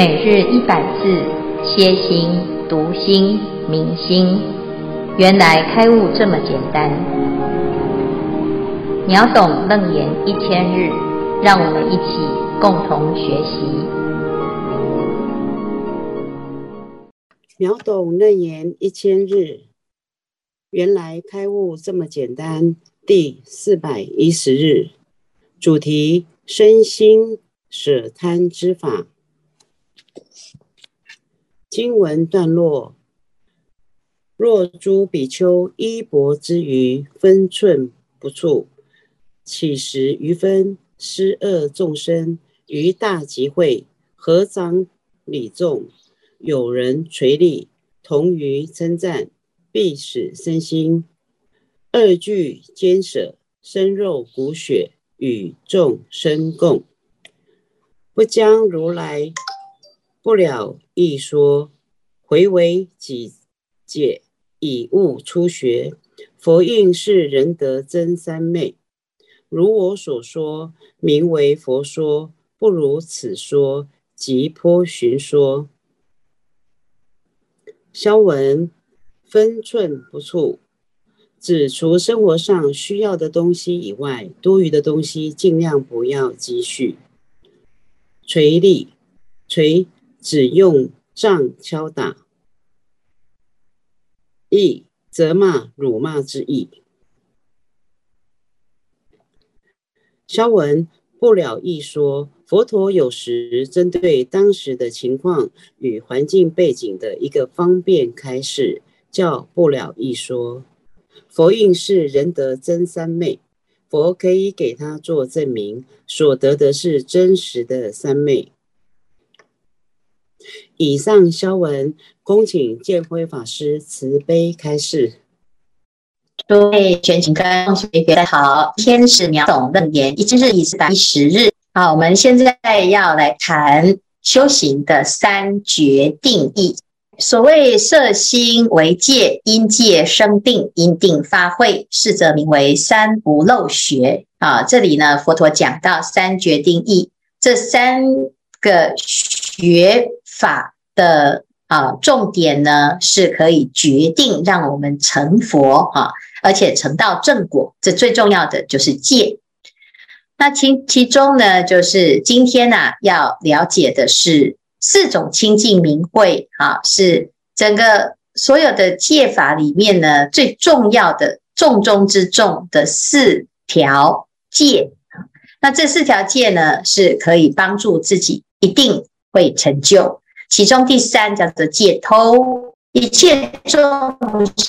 每日一百字，歇心、读心、明心，原来开悟这么简单。秒懂楞严一千日，让我们一起共同学习。秒懂楞严一千日，原来开悟这么简单。第四百一十日，主题：身心舍贪之法。经文段落：若诸比丘衣钵之余，分寸不处，起时余分，施恶众生，于大集会合掌礼众，有人垂立，同于称赞，必使身心二俱兼舍，身肉骨血与众生共，不将如来。不了一说，回为己解，以悟初学。佛应是仁德真三昧，如我所说，名为佛说；不如此说，即波旬说。消文分寸不处，指除生活上需要的东西以外，多余的东西尽量不要积蓄。垂礼，垂。只用杖敲打，意责骂、辱骂之意。消文不了义说，佛陀有时针对当时的情况与环境背景的一个方便开示，叫不了义说。佛应是仁德真三昧，佛可以给他做证明，所得的是真实的三昧。以上消文，恭请建辉法师慈悲开示。诸位全勤跟同学大家好，天使秒懂楞严一日第四百一十日。好，我们现在要来谈修行的三决定义。所谓色心为戒，因戒生定，因定发慧，是则名为三不漏学。啊，这里呢，佛陀讲到三决定义，这三个学。法的啊重点呢，是可以决定让我们成佛啊，而且成道正果。这最重要的就是戒。那其其中呢，就是今天呢、啊、要了解的是四种清净明慧啊，是整个所有的戒法里面呢最重要的重中之重的四条戒。那这四条戒呢，是可以帮助自己一定会成就。其中第三叫做戒偷，一切众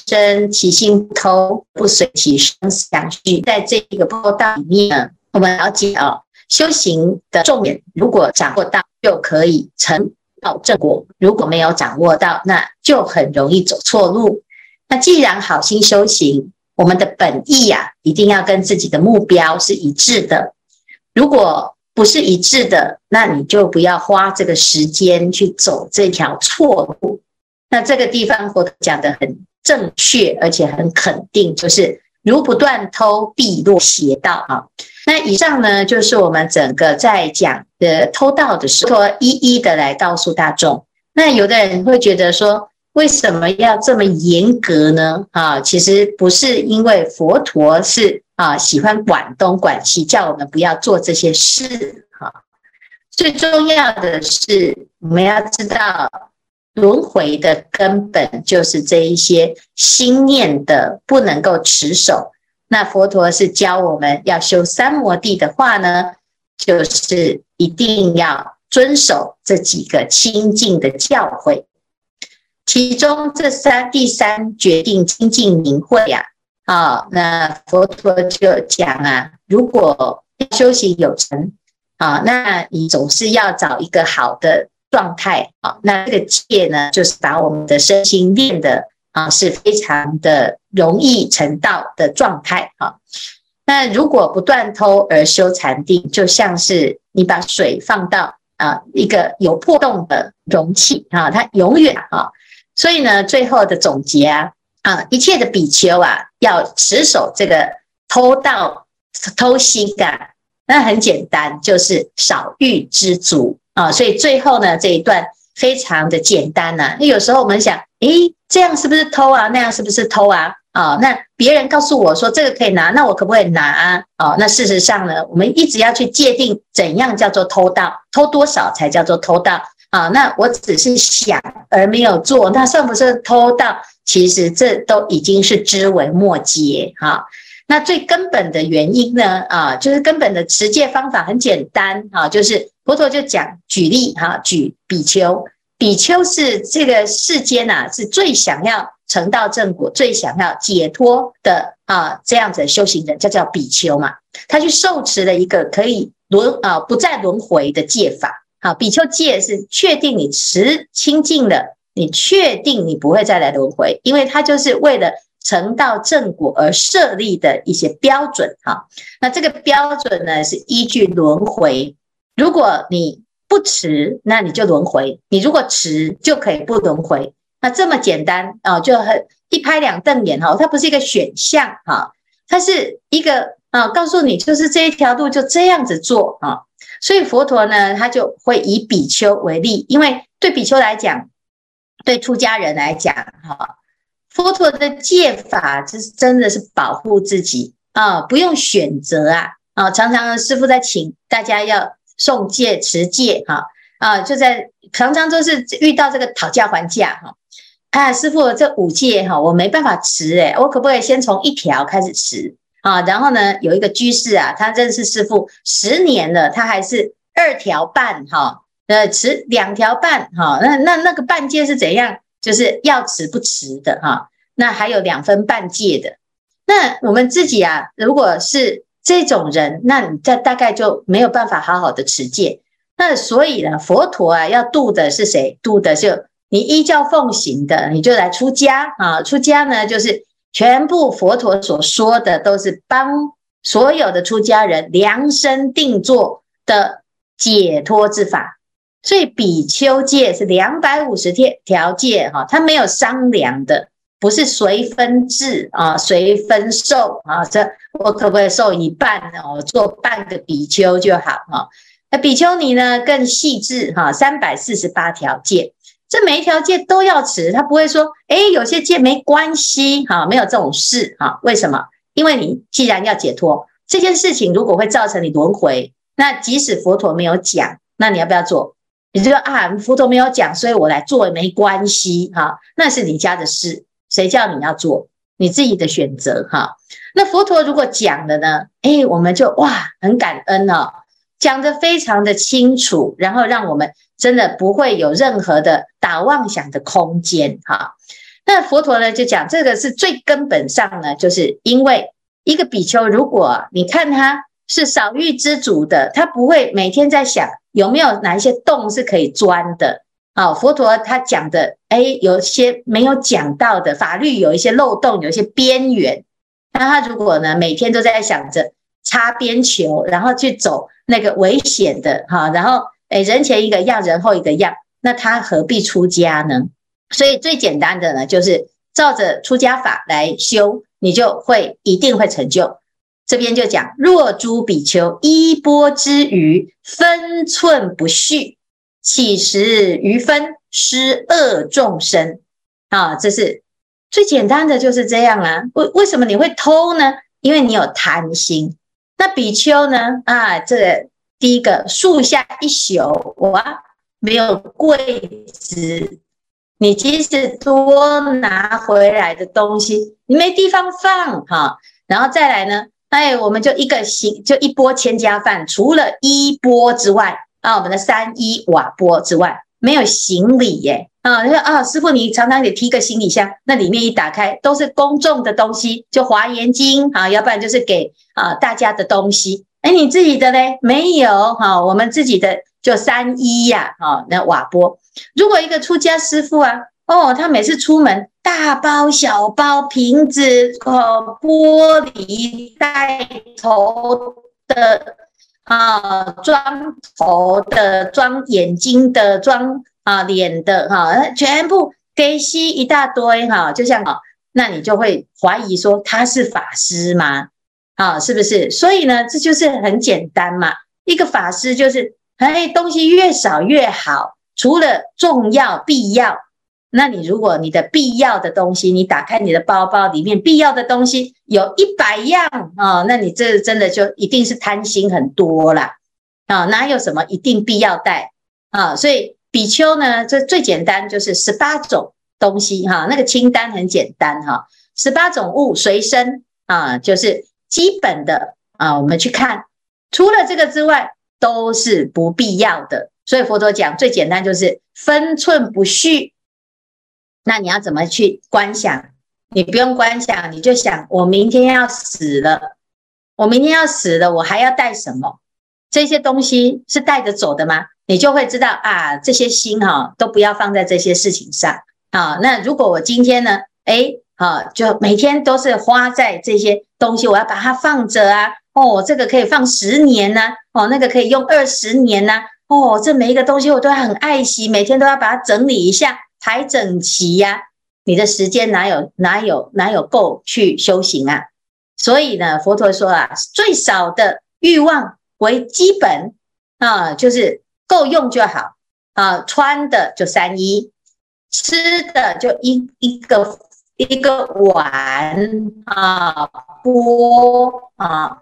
生起心偷，不随其声色相续。在这个波道里面，我们了解啊、哦，修行的重点，如果掌握到，就可以成道正果；如果没有掌握到，那就很容易走错路。那既然好心修行，我们的本意呀、啊，一定要跟自己的目标是一致的。如果不是一致的，那你就不要花这个时间去走这条错路。那这个地方佛讲得很正确，而且很肯定，就是如不断偷，必落邪道啊。那以上呢，就是我们整个在讲的偷盗的时候，一一的来告诉大众。那有的人会觉得说，为什么要这么严格呢？啊，其实不是因为佛陀是。啊，喜欢管东管西，叫我们不要做这些事。哈，最重要的是我们要知道轮回的根本就是这一些心念的不能够持守。那佛陀是教我们要修三摩地的话呢，就是一定要遵守这几个清净的教诲。其中这三第三决定清净明慧呀。啊，那佛陀就讲啊，如果修行有成，啊，那你总是要找一个好的状态，啊，那这个戒呢，就是把我们的身心练的啊，是非常的容易成道的状态，啊，那如果不断偷而修禅定，就像是你把水放到啊一个有破洞的容器，啊，它永远啊，所以呢，最后的总结啊。啊，一切的比丘啊，要持守这个偷盗、偷心啊，那很简单，就是少欲知足啊。所以最后呢，这一段非常的简单呐、那有时候我们想，诶，这样是不是偷啊？那样是不是偷啊？啊，那别人告诉我说这个可以拿，那我可不可以拿啊？哦，那事实上呢，我们一直要去界定怎样叫做偷盗，偷多少才叫做偷盗啊？那我只是想而没有做，那算不算偷盗？其实这都已经是枝微末节哈。那最根本的原因呢，啊，就是根本的持戒方法很简单啊，就是佛陀就讲举例哈，举比丘，比丘是这个世间呐，是最想要。成道正果，最想要解脱的啊，这样子修行人，叫叫比丘嘛。他去受持了一个可以轮啊不再轮回的戒法。好，比丘戒是确定你持清净的，你确定你不会再来轮回，因为它就是为了成道正果而设立的一些标准。哈，那这个标准呢，是依据轮回。如果你不持，那你就轮回；你如果持，就可以不轮回。那这么简单啊，就很一拍两瞪眼哈，它不是一个选项哈，它是一个啊，告诉你就是这一条路就这样子做啊。所以佛陀呢，他就会以比丘为例，因为对比丘来讲，对出家人来讲哈，佛陀的戒法就是真的是保护自己啊，不用选择啊啊，常常师傅在请大家要诵戒持戒哈啊，就在常常都是遇到这个讨价还价哈。啊，师傅，这五戒哈，我没办法持诶，我可不可以先从一条开始持啊？然后呢，有一个居士啊，他认识师父十年了，他还是二条半哈，呃，持两条半哈，那那那个半戒是怎样？就是要持不持的哈。那还有两分半戒的。那我们自己啊，如果是这种人，那你这大概就没有办法好好的持戒。那所以呢，佛陀啊，要度的是谁？度的就。你依教奉行的，你就来出家啊！出家呢，就是全部佛陀所说的，都是帮所有的出家人量身定做的解脱之法。所以比丘戒是两百五十条条戒哈，它没有商量的，不是随分制啊，随分受啊。这我可不可以受一半呢？我做半个比丘就好哈。那比丘尼呢，更细致哈，三百四十八条戒。这每一条戒都要持，他不会说，哎，有些戒没关系，哈，没有这种事，哈，为什么？因为你既然要解脱，这件事情如果会造成你轮回，那即使佛陀没有讲，那你要不要做？你就说啊，佛陀没有讲，所以我来做也没关系，哈，那是你家的事，谁叫你要做？你自己的选择，哈。那佛陀如果讲了呢？哎，我们就哇，很感恩哦。讲得非常的清楚，然后让我们真的不会有任何的打妄想的空间哈。那佛陀呢就讲这个是最根本上呢，就是因为一个比丘，如果你看他是少欲知足的，他不会每天在想有没有哪一些洞是可以钻的啊。佛陀他讲的，诶，有些没有讲到的法律，有一些漏洞，有一些边缘。那他如果呢每天都在想着擦边球，然后去走。那个危险的哈，然后诶，人前一个样，人后一个样，那他何必出家呢？所以最简单的呢，就是照着出家法来修，你就会一定会成就。这边就讲：若诸比丘衣钵之余，分寸不续，乞食余分，施恶众生啊，这是最简单的，就是这样啊。为为什么你会偷呢？因为你有贪心。那比丘呢？啊，这个第一个树下一宿，哇，没有柜子，你即使多拿回来的东西，你没地方放哈。然后再来呢，哎，我们就一个行，就一波千家饭，除了衣钵之外，啊，我们的三衣瓦钵之外，没有行李耶。啊，他说啊，师傅，你常常得提个行李箱，那里面一打开都是公众的东西，就华严经啊，要不然就是给啊大家的东西。哎，你自己的嘞？没有哈、我们自己的就三一呀，哈，那瓦钵。如果一个出家师父啊，哦，他每次出门，大包小包瓶子，哦，玻璃带头的啊，装头的，装眼睛的，装。啊，脸的哈，全部给吸一大堆哈，就像啊，那你就会怀疑说他是法师吗？啊，是不是？所以呢，这就是很简单嘛，一个法师就是哎，东西越少越好，除了重要必要。那你如果你的必要的东西，你打开你的包包里面必要的东西有一百样啊、那你这真的就一定是贪心很多啦。啊、哪有什么一定必要带啊、所以比丘呢，这最简单就是十八种东西哈、那个清单很简单哈，十八种物随身啊，就是基本的啊，我们去看，除了这个之外都是不必要的。所以佛陀讲最简单就是分寸不续。那你要怎么去观想？你不用观想，你就想我明天要死了，我明天要死了，我还要带什么？这些东西是带着走的吗？你就会知道啊，这些心哈都不要放在这些事情上啊。那如果我今天呢，诶，啊，就每天都是花在这些东西，我要把它放着啊。哦，这个可以放十年呢，哦，那个可以用二十年呢。哦，这每一个东西我都很爱惜，每天都要把它整理一下。排整齐呀、你的时间哪有哪有哪有够去修行啊？所以呢，佛陀说啊，最少的欲望为基本啊，就是够用就好啊，穿的就三衣，吃的就一一个一个碗啊，钵啊，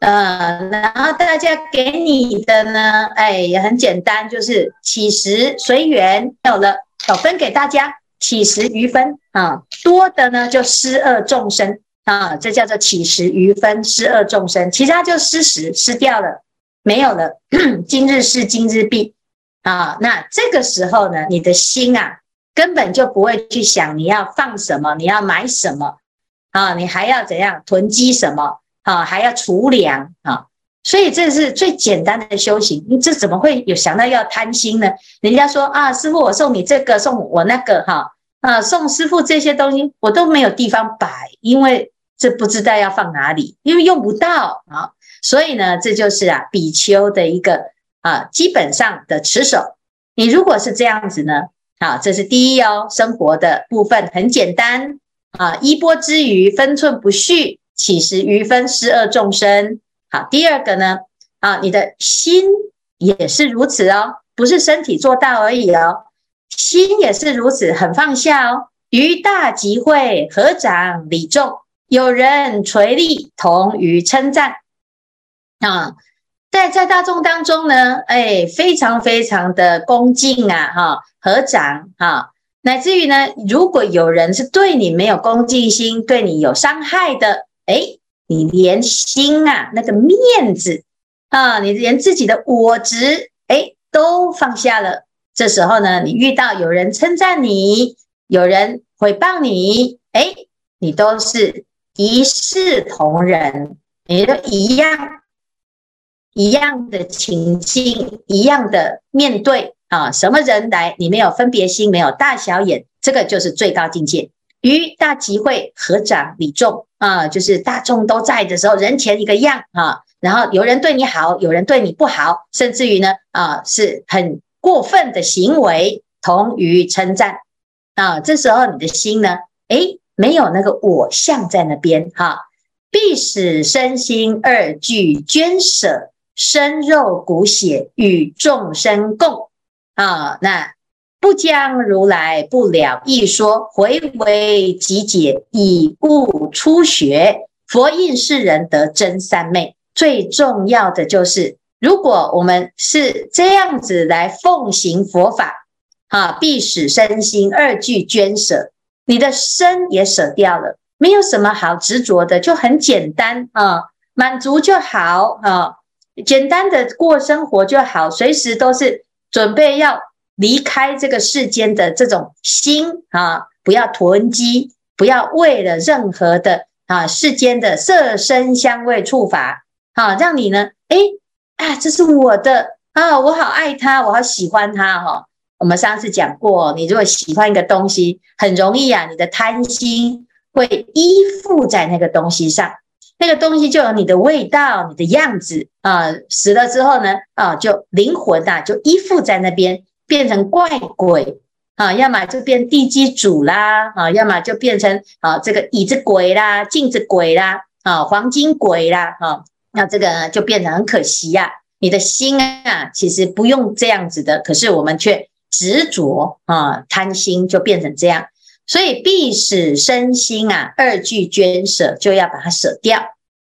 呃，然后大家给你的呢，哎，也很简单，就是乞食随缘，有了。好，分给大家乞食余分啊，多的呢就施恶众生啊，这叫做乞食余分，施恶众生，其他就失食失掉了，没有了。今日事今日毕啊，那这个时候呢，你的心啊，根本就不会去想你要放什么，你要买什么啊，你还要怎样囤积什么啊，还要储粮啊。所以这是最简单的修行，你这怎么会有想到要贪心呢？人家说啊，师傅，我送你这个，送我那个，哈啊，送师傅这些东西，我都没有地方摆，因为这不知道要放哪里，因为用不到啊。所以呢，这就是啊，比丘的一个啊基本上的持守。你如果是这样子呢，好，这是第一哦，生活的部分很简单啊，衣钵之余，分寸不续，乞食余分，施恶众生。好，第二个呢，啊，你的心也是如此哦，不是身体做到而已哦，心也是如此，很放下哦。于大集会合掌礼众，有人垂立同于称赞啊，在在大众当中呢，哎，非常非常的恭敬啊，哈，合掌哈，乃至于呢，如果有人是对你没有恭敬心，对你有伤害的，哎。你连心啊，那个面子啊，你连自己的我执，哎，都放下了。这时候呢，你遇到有人称赞你，有人诽谤你，哎，你都是一视同仁，你都一样，一样的情境，一样的面对啊。什么人来，你没有分别心，没有大小眼，这个就是最高境界。于大集会合掌礼众啊，就是大众都在的时候，人前一个样啊，然后有人对你好，有人对你不好，甚至于呢啊是很过分的行为，同于称赞啊，这时候你的心呢，诶，没有那个我相在那边哈，必使身心二俱捐舍，身肉骨血与众生共啊，那。不将如来不了义说，回为集解，以悟初学。佛应世人得真三昧。最重要的就是，如果我们是这样子来奉行佛法，啊，必使身心二俱捐舍。你的身也舍掉了，没有什么好执着的，就很简单啊，满足就好啊，简单的过生活就好，随时都是准备要。离开这个世间的这种心啊，不要囤积，不要为了任何的啊世间的色声香味触法啊，让你呢，哎啊，这是我的啊，我好爱他，我好喜欢他哈、哦。我们上次讲过，你如果喜欢一个东西，很容易啊，你的贪心会依附在那个东西上，那个东西就有你的味道、你的样子啊。死了之后呢，啊，就灵魂、啊，就依附在那边。变成怪鬼啊，要么就变地基主啦啊，要么就变成啊这个椅子鬼啦、镜子鬼啦啊、黄金鬼啦啊，那这个呢就变成很可惜呀你的心啊，其实不用这样子的，可是我们却执着啊，贪心就变成这样。所以必使身心啊二俱捐舍，就要把它舍掉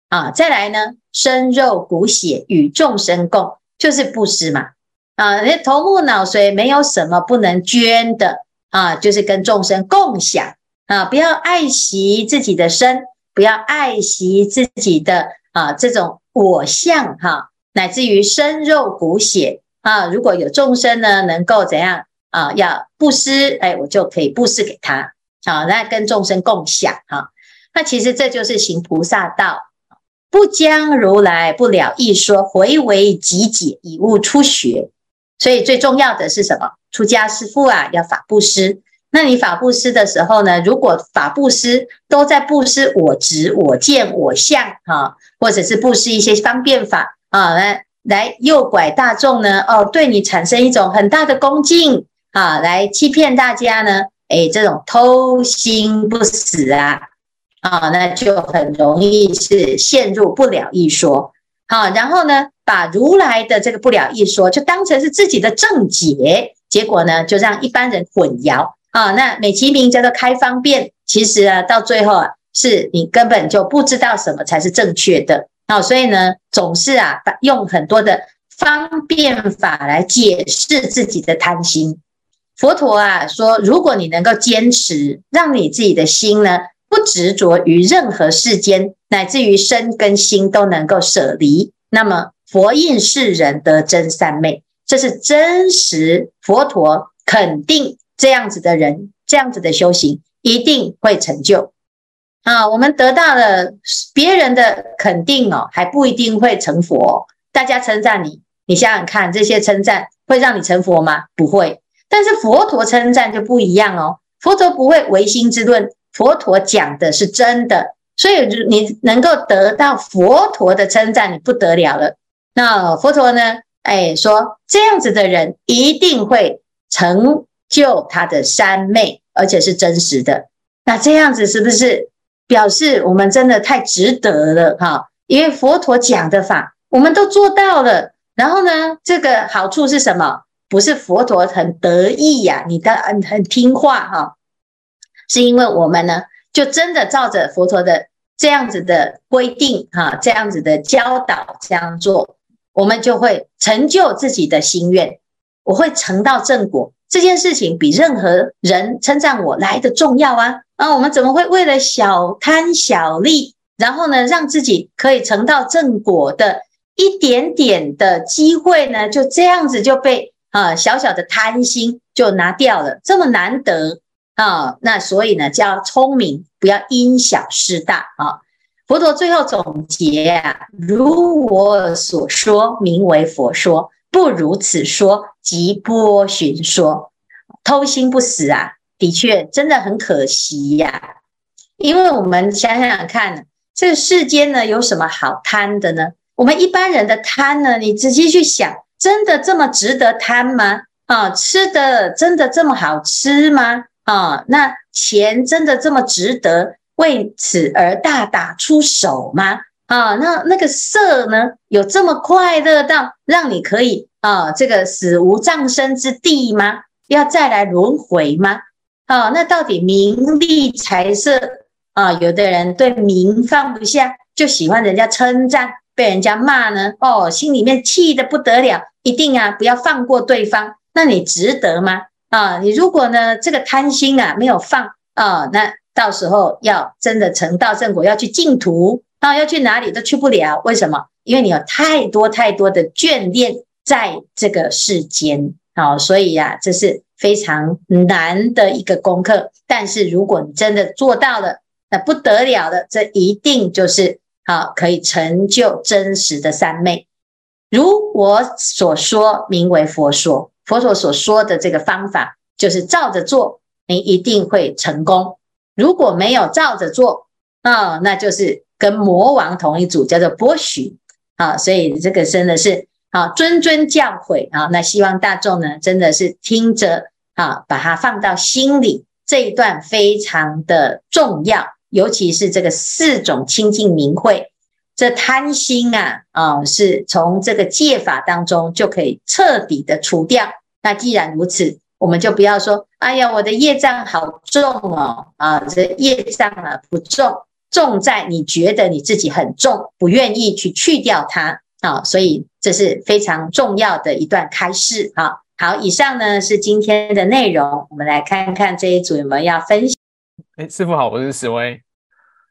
啊。再来呢，身肉骨血与众生共，就是布施嘛啊。那头目脑髓没有什么不能捐的啊，就是跟众生共享啊。不要爱惜自己的身，不要爱惜自己的啊这种我相哈、乃至于身肉骨血啊。如果有众生呢，能够怎样？啊，要布施，哎，我就可以布施给他，好，那跟众生共享，哈，那其实这就是行菩萨道，不将如来不了义说，回为己解，以悟初学。所以最重要的是什么？出家师父啊，要法布施。那你法布施的时候呢，如果法布施都在布施我执、我见、我相，哈，或者是布施一些方便法啊，来来诱拐大众呢，哦，对你产生一种很大的恭敬。啊，来欺骗大家呢？哎，这种偷心不死啊，啊，那就很容易是陷入不了一说。好，然后呢，把如来的这个不了一说就当成是自己的正解，结果呢，就让一般人混淆啊。那美其名叫做开方便，其实啊，到最后啊，是你根本就不知道什么才是正确的。好，所以呢，总是啊，用很多的方便法来解释自己的贪心。佛陀啊说，如果你能够坚持，让你自己的心呢不执着于任何世间，乃至于身跟心都能够舍离，那么佛应世人得真三昧，这是真实。佛陀肯定这样子的人，这样子的修行一定会成就。啊，我们得到了别人的肯定哦，还不一定会成佛。大家称赞你，你想想看，这些称赞会让你成佛吗？不会。但是佛陀称赞就不一样哦，佛陀不会唯心之论，佛陀讲的是真的，所以你能够得到佛陀的称赞，你不得了了。那佛陀呢？哎，说这样子的人一定会成就他的三昧，而且是真实的。那这样子是不是表示我们真的太值得了哈？因为佛陀讲的法我们都做到了，然后呢，这个好处是什么？不是佛陀很得意呀、你的很很听话哈、是因为我们呢，就真的照着佛陀的这样子的规定哈，这样子的教导这样做，我们就会成就自己的心愿，我会成到正果。这件事情比任何人称赞我来的重要啊！啊，我们怎么会为了小贪小利，然后呢，让自己可以成到正果的一点点的机会呢，就这样子就被。啊，小小的贪心就拿掉了，这么难得啊！那所以呢，叫聪明，不要因小失大啊。佛陀最后总结啊，如我所说，名为佛说；不如此说，即波旬说。偷心不死啊，的确真的很可惜呀、因为我们想想看，这世间呢，有什么好贪的呢？我们一般人的贪呢，你仔细去想。真的这么值得贪吗？啊，吃的真的这么好吃吗？啊，那钱真的这么值得为此而大打出手吗？啊，那那个色呢，有这么快乐到让你可以啊，这个死无葬身之地吗？要再来轮回吗？啊，那到底名利财色啊，有的人对名放不下，就喜欢人家称赞，被人家骂呢，哦，心里面气得不得了。一定啊，不要放过对方，那你值得吗？啊，你如果呢，这个贪心啊没有放啊，那到时候要真的成道正果，要去净土啊，要去哪里都去不了。为什么？因为你有太多太多的眷恋在这个世间啊，所以呀、啊，这是非常难的一个功课。但是如果你真的做到了，那不得了了，这一定就是啊，可以成就真实的三昧。如我所说，名为佛说。佛陀所说的这个方法，就是照着做，你一定会成功。如果没有照着做，啊、那就是跟魔王同一组，叫做波许。啊，所以这个真的是啊，谆谆教诲啊。那希望大众呢，真的是听着啊，把它放到心里。这一段非常的重要，尤其是这个四种清净明慧。这贪心啊，啊、是从这个戒法当中就可以彻底的除掉。那既然如此，我们就不要说，哎呀，我的业障好重哦，啊，这业障啊不重，重在你觉得你自己很重，不愿意去去掉它啊。所以这是非常重要的一段开示啊。好，以上呢是今天的内容，我们来看看这一组有没有要分享。哎，师傅好，我是石威。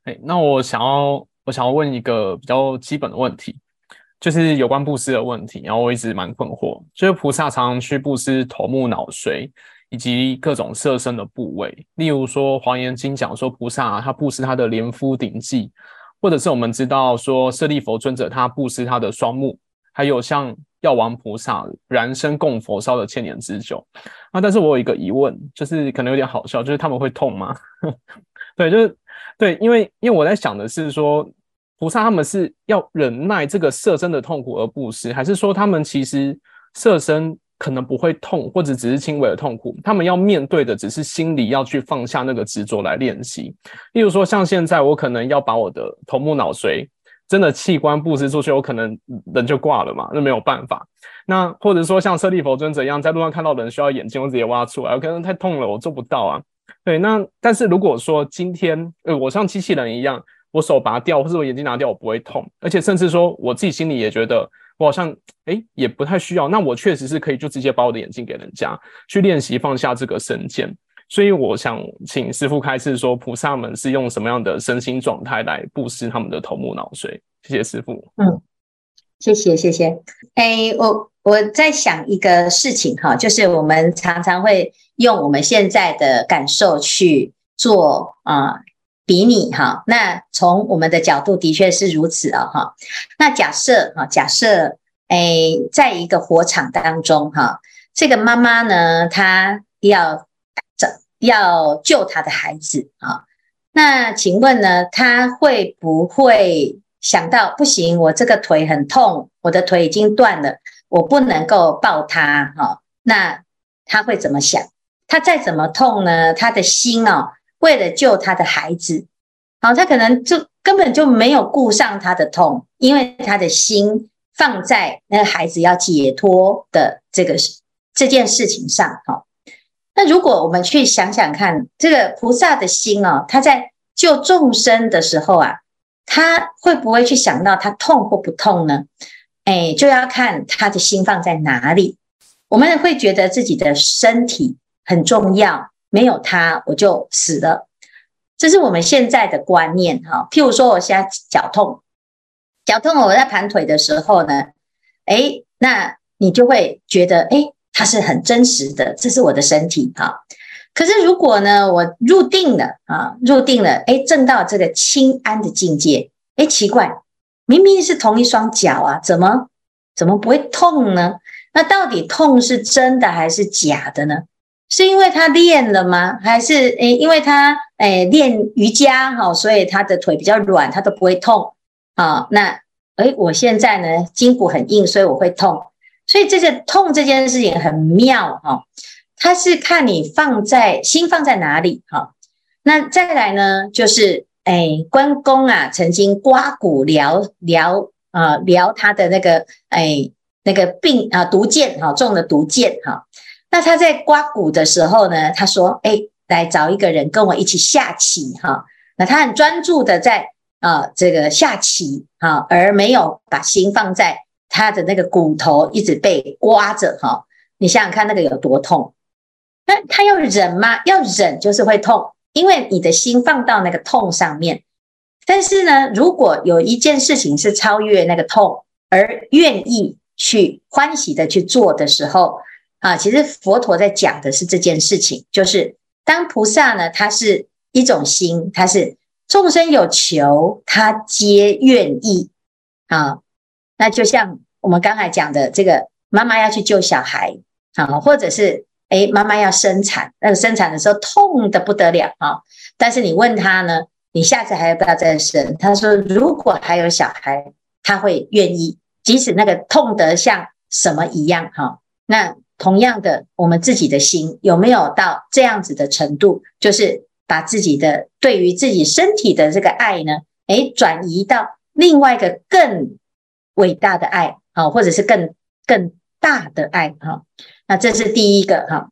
哎，那我想要。我想要问一个比较基本的问题，就是有关布施的问题。然后我一直蛮困惑，就是菩萨常常去布施头目脑髓以及各种色身的部位，例如说《华严经》讲说菩萨，他布施他的莲夫顶髻，或者是我们知道说舍利弗尊者他布施他的双目，还有像药王菩萨燃身供佛烧了千年之久。啊，但是我有一个疑问，就是可能有点好笑，就是他们会痛吗？对，就是对，因为因为我在想的是说。菩萨他们是要忍耐这个色身的痛苦而布施，还是说他们其实色身可能不会痛，或者只是轻微的痛苦？他们要面对的只是心里要去放下那个执着来练习。例如说，像现在我可能要把我的头目脑髓真的器官布施出去，我可能人就挂了嘛，那没有办法。那或者说像舍利弗尊者一样，在路上看到人需要眼睛，我直接挖出来，我可能太痛了，我做不到啊。对，那但是如果说今天呃，我像机器人一样。我手拔掉，或者我眼睛拿掉，我不会痛，而且甚至说我自己心里也觉得我好像诶也不太需要。那我确实是可以就直接把我的眼睛给人家去练习放下这个身见。所以我想请师傅开示说，菩萨们是用什么样的身心状态来布施他们的头目脑髓？谢谢师父。嗯，谢谢谢谢。诶，我我在想一个事情哈，就是我们常常会用我们现在的感受去做啊。比拟哈，那从我们的角度的确是如此啊哈。那假设啊，假设诶，在一个火场当中哈，这个妈妈呢，她要找要救她的孩子啊。那请问呢，她会不会想到不行？我这个腿很痛，我的腿已经断了，我不能够抱她哈。那她会怎么想？她再怎么痛呢？她的心哦。为了救他的孩子，好，他可能就根本就没有顾上他的痛，因为他的心放在那个孩子要解脱的这个这件事情上。好，那如果我们去想想看，这个菩萨的心哦，他在救众生的时候啊，他会不会去想到他痛或不痛呢？哎，就要看他的心放在哪里。我们会觉得自己的身体很重要。没有他，我就死了。这是我们现在的观念哈。譬如说，我现在脚痛，脚痛，我在盘腿的时候呢，诶，那你就会觉得，诶，它是很真实的，这是我的身体哈。可是如果呢，我入定了啊，入定了，诶，证到这个清安的境界，诶，奇怪，明明是同一双脚啊，怎么怎么不会痛呢？那到底痛是真的还是假的呢？是因为他练了吗？还是诶，因为他诶练瑜伽哈，所以他的腿比较软，他都不会痛啊。那诶，我现在呢筋骨很硬，所以我会痛。所以这个痛这件事情很妙哈，它是看你放在心放在哪里哈。那再来呢，就是诶关公啊，曾经刮骨疗疗啊疗他的那个诶那个病啊毒箭哈中了毒箭哈。那他在刮骨的时候呢，他说：“哎，来找一个人跟我一起下棋哈。”那他很专注的在啊、这个下棋哈，而没有把心放在他的那个骨头一直被刮着哈。你想想看，那个有多痛？那他要忍吗？要忍就是会痛，因为你的心放到那个痛上面。但是呢，如果有一件事情是超越那个痛，而愿意去欢喜的去做的时候。啊，其实佛陀在讲的是这件事情，就是当菩萨呢，他是一种心，他是众生有求，他皆愿意啊。那就像我们刚才讲的，这个妈妈要去救小孩啊，或者是诶妈妈要生产，那个生产的时候痛得不得了啊。但是你问他呢，你下次还要不要再生？他说如果还有小孩，他会愿意，即使那个痛得像什么一样哈、啊，那。同样的，我们自己的心有没有到这样子的程度？就是把自己的对于自己身体的这个爱呢，诶，转移到另外一个更伟大的爱啊，或者是更更大的爱哈。那这是第一个哈。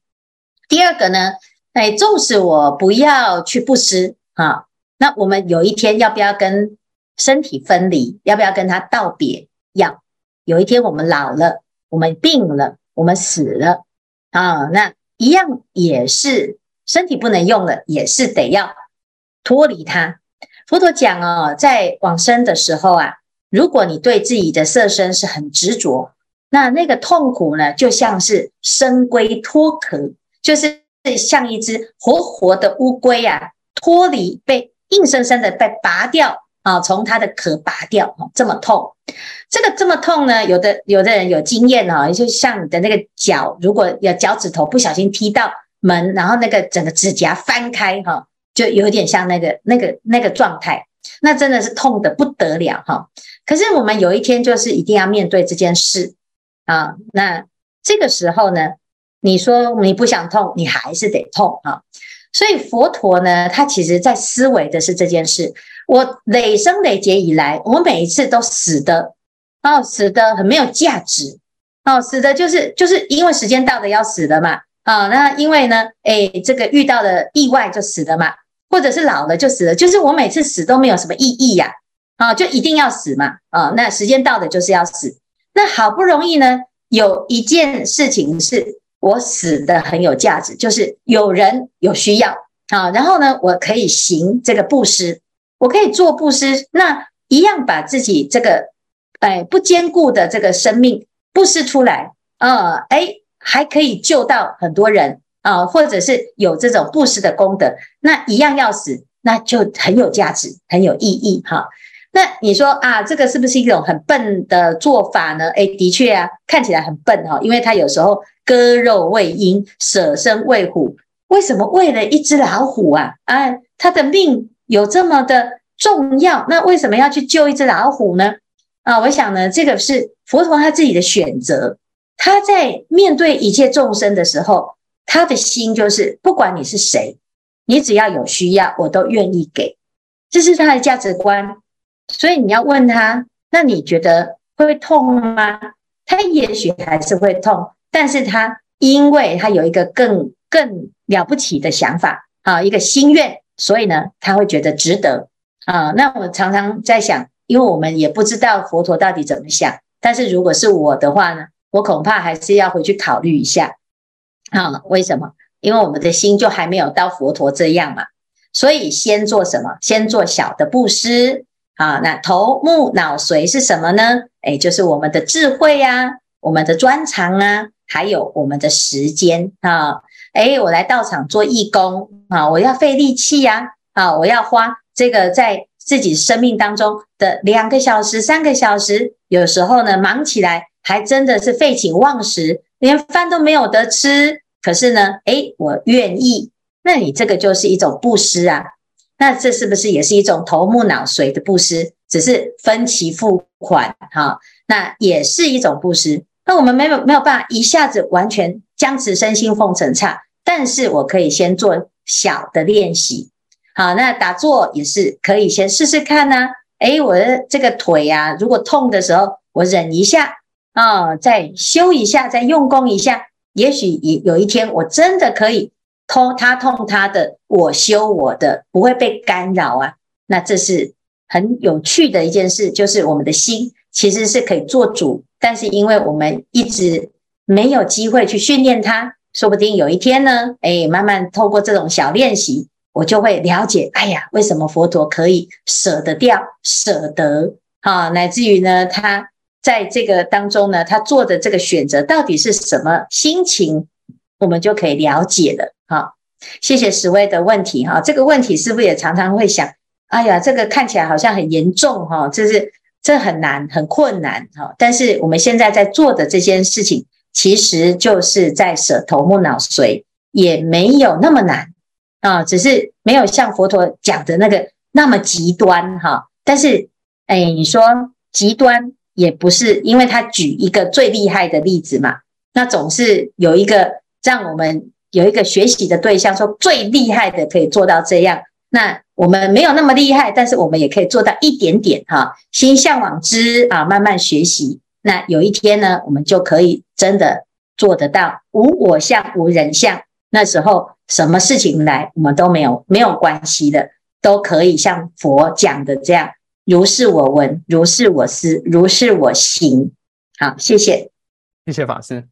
第二个呢，哎，纵使我不要去布施啊，那我们有一天要不要跟身体分离？要不要跟他道别？要。有一天我们老了，我们病了，我们死了啊，那一样也是身体不能用了，也是得要脱离它。佛陀讲哦，在往生的时候啊，如果你对自己的色身是很执着，那那个痛苦呢，就像是生龟脱壳，就是像一只活活的乌龟啊，脱离被硬生生的被拔掉啊，从它的壳拔掉，这么痛。这个这么痛呢，有的有的人有经验啊，就像你的那个脚，如果有脚趾头不小心踢到门，然后那个整个指甲翻开哈。就有点像那个、那个、那个状态，那真的是痛得不得了哈。可是我们有一天就是一定要面对这件事啊。那这个时候呢，你说你不想痛，你还是得痛啊。所以佛陀呢，他其实在思维的是这件事。我累生累劫以来，我每一次都死的哦，死的很没有价值哦，死的就是就是因为时间到了要死的嘛啊。那因为呢，诶，这个遇到了意外就死的嘛。或者是老了就死了，就是我每次死都没有什么意义呀，啊，就一定要死嘛，啊，那时间到的就是要死。那好不容易呢，有一件事情是我死的很有价值，就是有人有需要啊，然后呢，我可以行这个布施，我可以做布施，那一样把自己这个哎不坚固的这个生命布施出来，啊，哎，还可以救到很多人。啊，或者是有这种布施的功德，那一样要死，那就很有价值，很有意义哈。那你说啊，这个是不是一种很笨的做法呢？哎，的确啊，看起来很笨哈，因为他有时候割肉喂鹰，舍身喂虎。为什么为了一只老虎啊？啊，他的命有这么的重要，那为什么要去救一只老虎呢？啊，我想呢，这个是佛陀他自己的选择，他在面对一切众生的时候。他的心就是，不管你是谁，你只要有需要，我都愿意给，这是他的价值观。所以你要问他，那你觉得会痛吗？他也许还是会痛，但是他因为他有一个更更了不起的想法啊，一个心愿，所以呢，他会觉得值得啊。那我常常在想，因为我们也不知道佛陀到底怎么想，但是如果是我的话呢，我恐怕还是要回去考虑一下。啊，为什么？因为我们的心就还没有到佛陀这样嘛，所以先做什么？先做小的布施啊。那头目脑髓是什么呢？哎，就是我们的智慧啊，我们的专长啊，还有我们的时间啊。哎，我来道场做义工啊，我要费力气呀，啊，我要花这个在自己生命当中的两个小时、三个小时，有时候呢，忙起来还真的是废寝忘食。连饭都没有得吃，可是呢，诶，我愿意。那你这个就是一种布施啊。那这是不是也是一种头目脑髓的布施？只是分期付款哈。那也是一种布施。那我们没有没有办法一下子完全僵持身心奉承差，但是我可以先做小的练习。好，那打坐也是可以先试试看呢、啊。诶，我的这个腿呀、啊，如果痛的时候，我忍一下。啊、再修一下，再用功一下，也许有有一天我真的可以通他痛他的，我修我的，不会被干扰啊。那这是很有趣的一件事，就是我们的心其实是可以做主，但是因为我们一直没有机会去训练它，说不定有一天呢，哎，慢慢透过这种小练习，我就会了解，哎呀，为什么佛陀可以舍得掉，舍得啊，乃至于呢，他。在这个当中呢，他做的这个选择到底是什么心情，我们就可以了解了。好，谢谢十位的问题。哈，这个问题是不是也常常会想？哎呀，这个看起来好像很严重。哈，这是这很难，很困难。哈，但是我们现在在做的这件事情，其实就是在舍头目脑髓，也没有那么难啊，只是没有像佛陀讲的那个那么极端。哈，但是，哎，你说极端。也不是，因为他举一个最厉害的例子嘛，那总是有一个让我们有一个学习的对象，说最厉害的可以做到这样，那我们没有那么厉害，但是我们也可以做到一点点哈，心向往之啊，慢慢学习。那有一天呢，我们就可以真的做得到无我相、无人相。那时候什么事情来，我们都没有没有关系的，都可以像佛讲的这样，如是我闻，如是我思，如是我行。好，谢谢，谢谢法师。